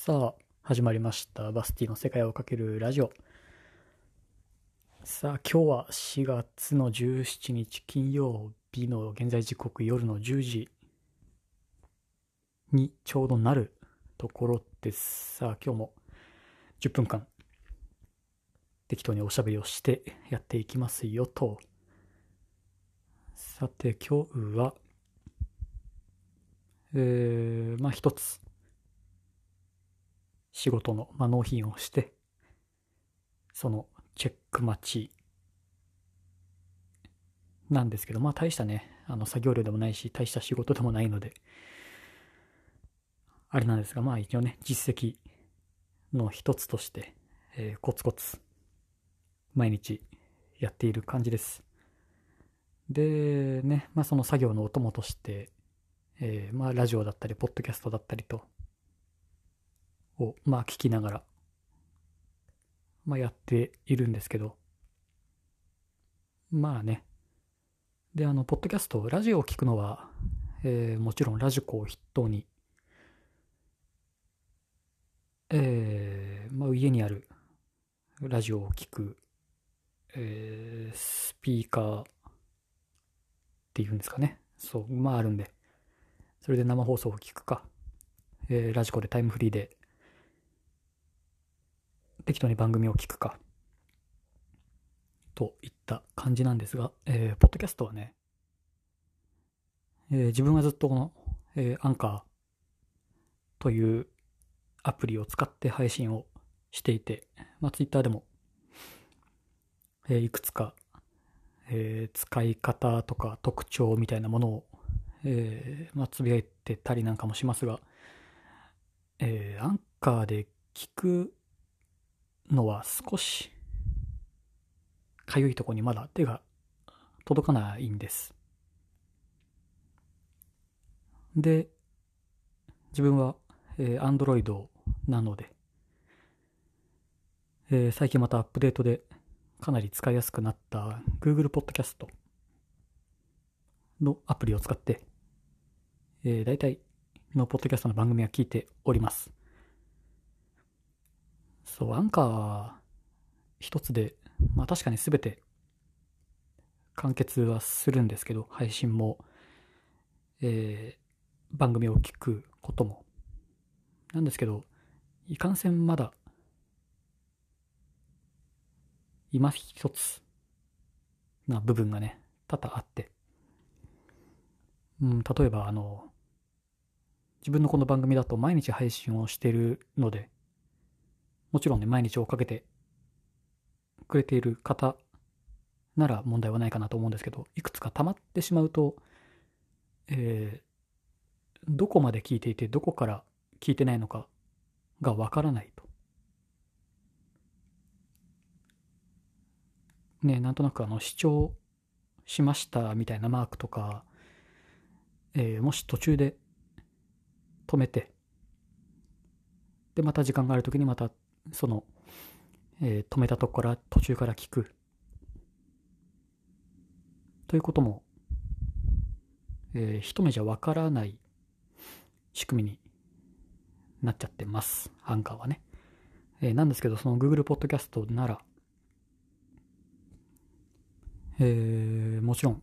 さあ、始まりました。バスティの世界をかけるラジオ。さあ、今日は4月の17日金曜日の現在時刻夜の10時にちょうどなるところです。さあ、今日も10分間適当におしゃべりをしてやっていきますよと。さて、今日は、えー、まあ一つ。仕事の、まあ、納品をして、そのチェック待ちなんですけど、まあ大したね、あの作業量でもないし、大した仕事でもないので、あれなんですが、まあ一応ね、実績の一つとして、えーコツコツ毎日やっている感じです。で、ね、まあその作業のお供として、えーまあラジオだったり、ポッドキャストだったりと、を、まあ聞きながら、まあやっているんですけど、まあね。で、あの、ポッドキャスト、ラジオを聞くのは、えーもちろんラジコを筆頭に、えーまあ家にあるラジオを聞く、えースピーカーっていうんですかね。そう、まああるんで、それで生放送を聞くか、えーラジコでタイムフリーで適当に番組を聞くか、といった感じなんですが、えーポッドキャストはね、えー自分はずっとこの、えーアンカーというアプリを使って配信をしていて、まあ、ツイッターでも、えーいくつか、えー使い方とか特徴みたいなものを、えま、つぶやいてたりなんかもしますが、えーアンカーで聞くのは少しかゆいとこにまだ手が届かないんです。で、自分は、えー Android なので、えー最近またアップデートでかなり使いやすくなった Google Podcast のアプリを使って、えー、大体のポッドキャストの番組は聞いております。そう、アンカー一つで、まあ確かに全て完結はするんですけど、配信も、えー番組を聞くことも。なんですけど、いかんせんまだ、今一つな部分がね、多々あって。うん、例えばあの、自分のこの番組だと毎日配信をしてるので、もちろんね、毎日追っかけてくれている方なら問題はないかなと思うんですけど、いくつか溜まってしまうと、えーどこまで聞いていて、どこから聞いてないのかがわからないと。ね、なんとなくあの、視聴しましたみたいなマークとか、えーもし途中で止めて、で、また時間があるときにまた、その、えー止めたとこから途中から聞く。ということも、えー一目じゃわからない仕組みになっちゃってます。アンカーはね。えーなんですけど、その Google Podcast なら、えーもちろん、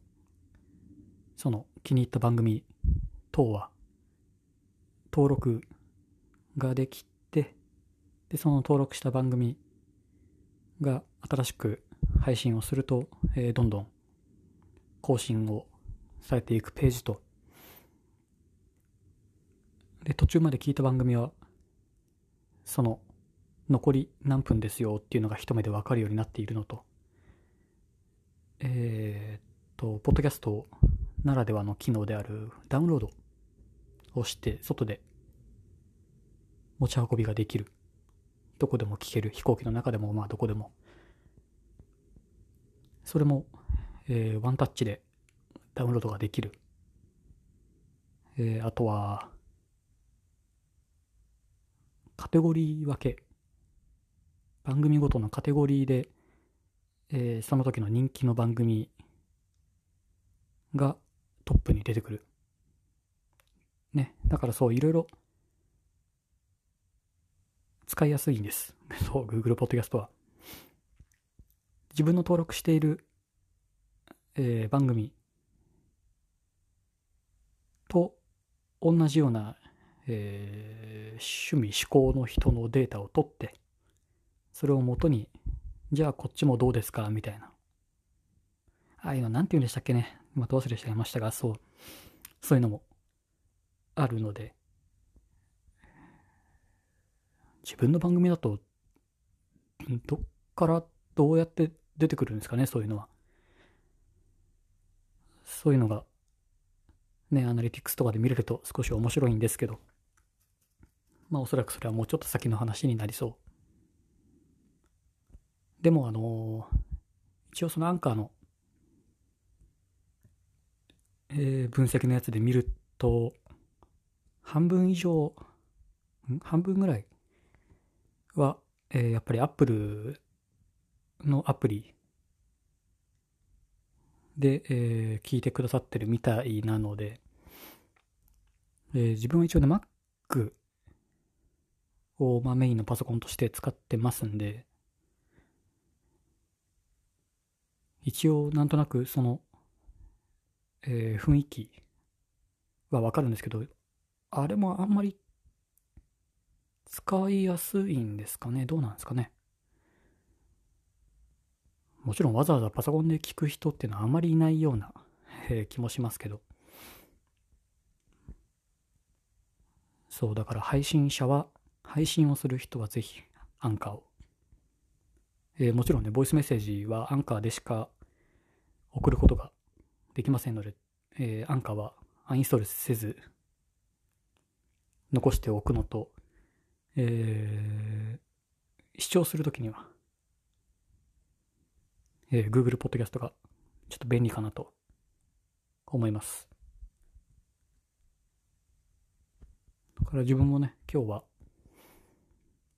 その気に入った番組等は登録ができて、で、その登録した番組が新しく配信をすると、えーどんどん更新をされていくページと、で、途中まで聞いた番組は、その残り何分ですよっていうのが一目でわかるようになっているのと、えーっと、ポッドキャストならではの機能であるダウンロードをして、外で持ち運びができる。どこでも聞ける。飛行機の中でも、まあどこでも。それも、えーワンタッチでダウンロードができる。えーあとは、カテゴリー分け。番組ごとのカテゴリーで、えーその時の人気の番組がトップに出てくる。ね。だからそう、いろいろ使いやすいんです。そう、Google Podcast は。自分の登録している、えー、番組と同じような、えー、趣味、思考の人のデータを取って、それをもとに、じゃあこっちもどうですかみたいな。ああいうのなんて言うんでしたっけね。また忘れちゃいましたが、そう、そういうのもあるので、自分の番組だと、どっからどうやって出てくるんですかね、そういうのは。そういうのが、ね、アナリティクスとかで見れると少し面白いんですけど、まあおそらくそれはもうちょっと先の話になりそう。でもあのー、一応そのアンカーの、えー、分析のやつで見ると、半分以上、ん？半分ぐらいは、えー、やっぱり Apple のアプリで、えー、聞いてくださってるみたいなので、えー、自分は一応ね、Mac を、まあ、メインのパソコンとして使ってますんで、一応なんとなくその、えー、雰囲気はわかるんですけど、あれもあんまり使いやすいんですかね？どうなんですかね？もちろんわざわざパソコンで聞く人っていうのはあまりいないような、えー、気もしますけど。そう、だから配信者は、配信をする人はぜひアンカーを。えー、もちろんね、ボイスメッセージはアンカーでしか送ることができませんので、えー、アンカーはアンインストールせず、残しておくのと、えー、視聴するときには、えー、Google Podcast がちょっと便利かなと思います。だから自分もね、今日は、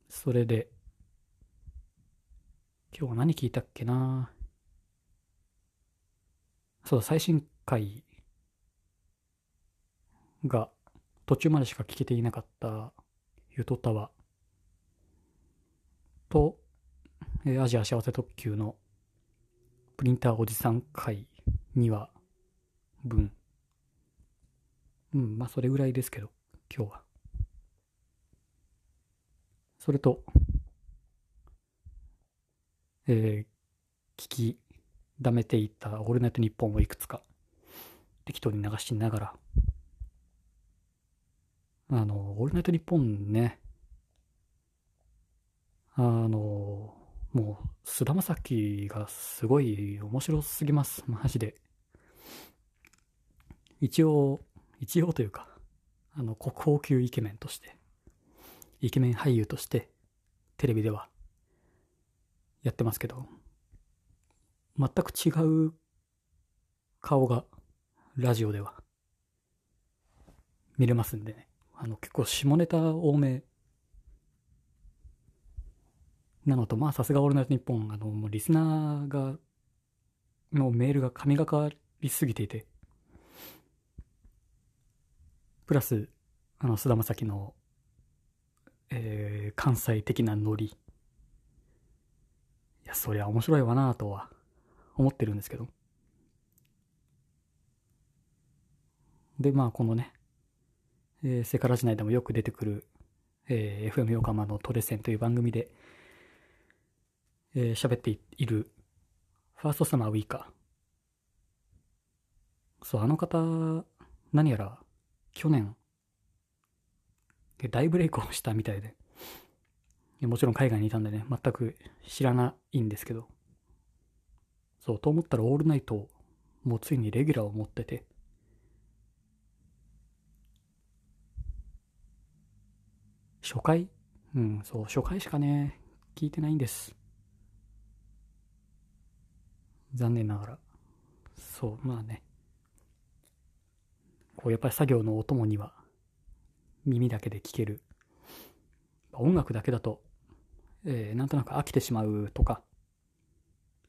それで、今日は何聞いたっけなそうだ、最新回が途中までしか聞けていなかったゆとたわと、えアジア幸せ特急のプリンターおじさん会2話分。うん、まあそれぐらいですけど、今日は。それと、えー、聞きだめていたオールナイトニッポンをいくつか適当に流しながら、あの、オールナイトニッポンね、あの、もう、菅田将暉がすごい面白すぎます。マジで。一応、一応というか、あの、国宝級イケメンとして、イケメン俳優として、テレビでは、やってますけど、全く違う顔が、ラジオでは、見れますんでね。あの、結構下ネタ多めなのと、まあさすがオールナイトニッポン、あの、もうリスナーが、のメールが神がかりすぎていて、プラス、あの、菅田将暉の、えー、関西的なノリ。いや、そりゃ面白いわなとは思ってるんですけど。で、まあ、このね、えー、セカラジ内でもよく出てくる、えー、FM 横浜のトレセンという番組で、えー、喋っている、ファーストサマーウィーカー。そう、あの方、何やら、去年、大ブレイクをしたみたいで、もちろん海外にいたんでね、全く知らないんですけど、そう、と思ったらオールナイト、もうついにレギュラーを持ってて、初回？うん、そう、初回しかね、聞いてないんです。残念ながら。そう、まあね。こう、やっぱり作業のお供には、耳だけで聴ける。音楽だけだと、えー、なんとなく飽きてしまうとか、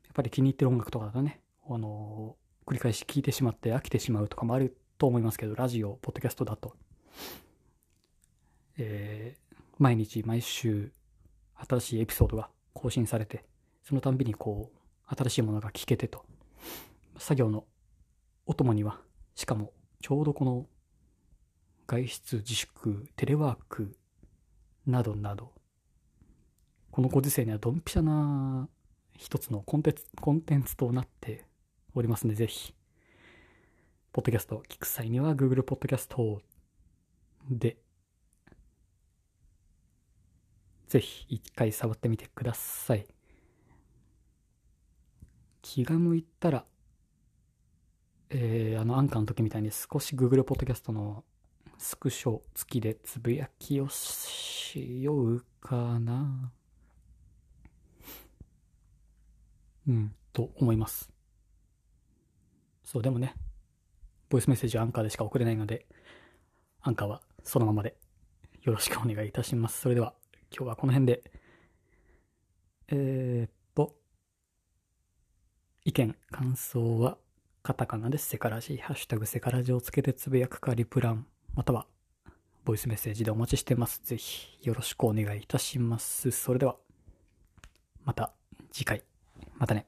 やっぱり気に入ってる音楽とかだとね、あのー、繰り返し聴いてしまって飽きてしまうとかもあると思いますけど、ラジオ、ポッドキャストだと、えー、毎日、毎週、新しいエピソードが更新されて、そのたんびにこう、新しいものが聞けてと、作業のお供には、しかもちょうどこの外出自粛、テレワークなどなど、このご時世にはドンピシャな一つのコンテンツコンテンツとなっておりますので、ぜひ、ポッドキャストを聞く際には Google ポッドキャストでぜひ一回触ってみてください。気が向いたら、えー、あのアンカーの時みたいに少し Google Podcast のスクショ付きでつぶやきをしようかな。うん、と思います。そう、でもね、ボイスメッセージはアンカーでしか送れないので、アンカーはそのままでよろしくお願いいたします。それでは。今日はこの辺で、えー、っと、意見、感想は、カタカナですセカラジ、ハッシュタグセカラジをつけてつぶやくかリプラン、または、ボイスメッセージでお待ちしてます。ぜひ、よろしくお願いいたします。それでは、また次回。またね。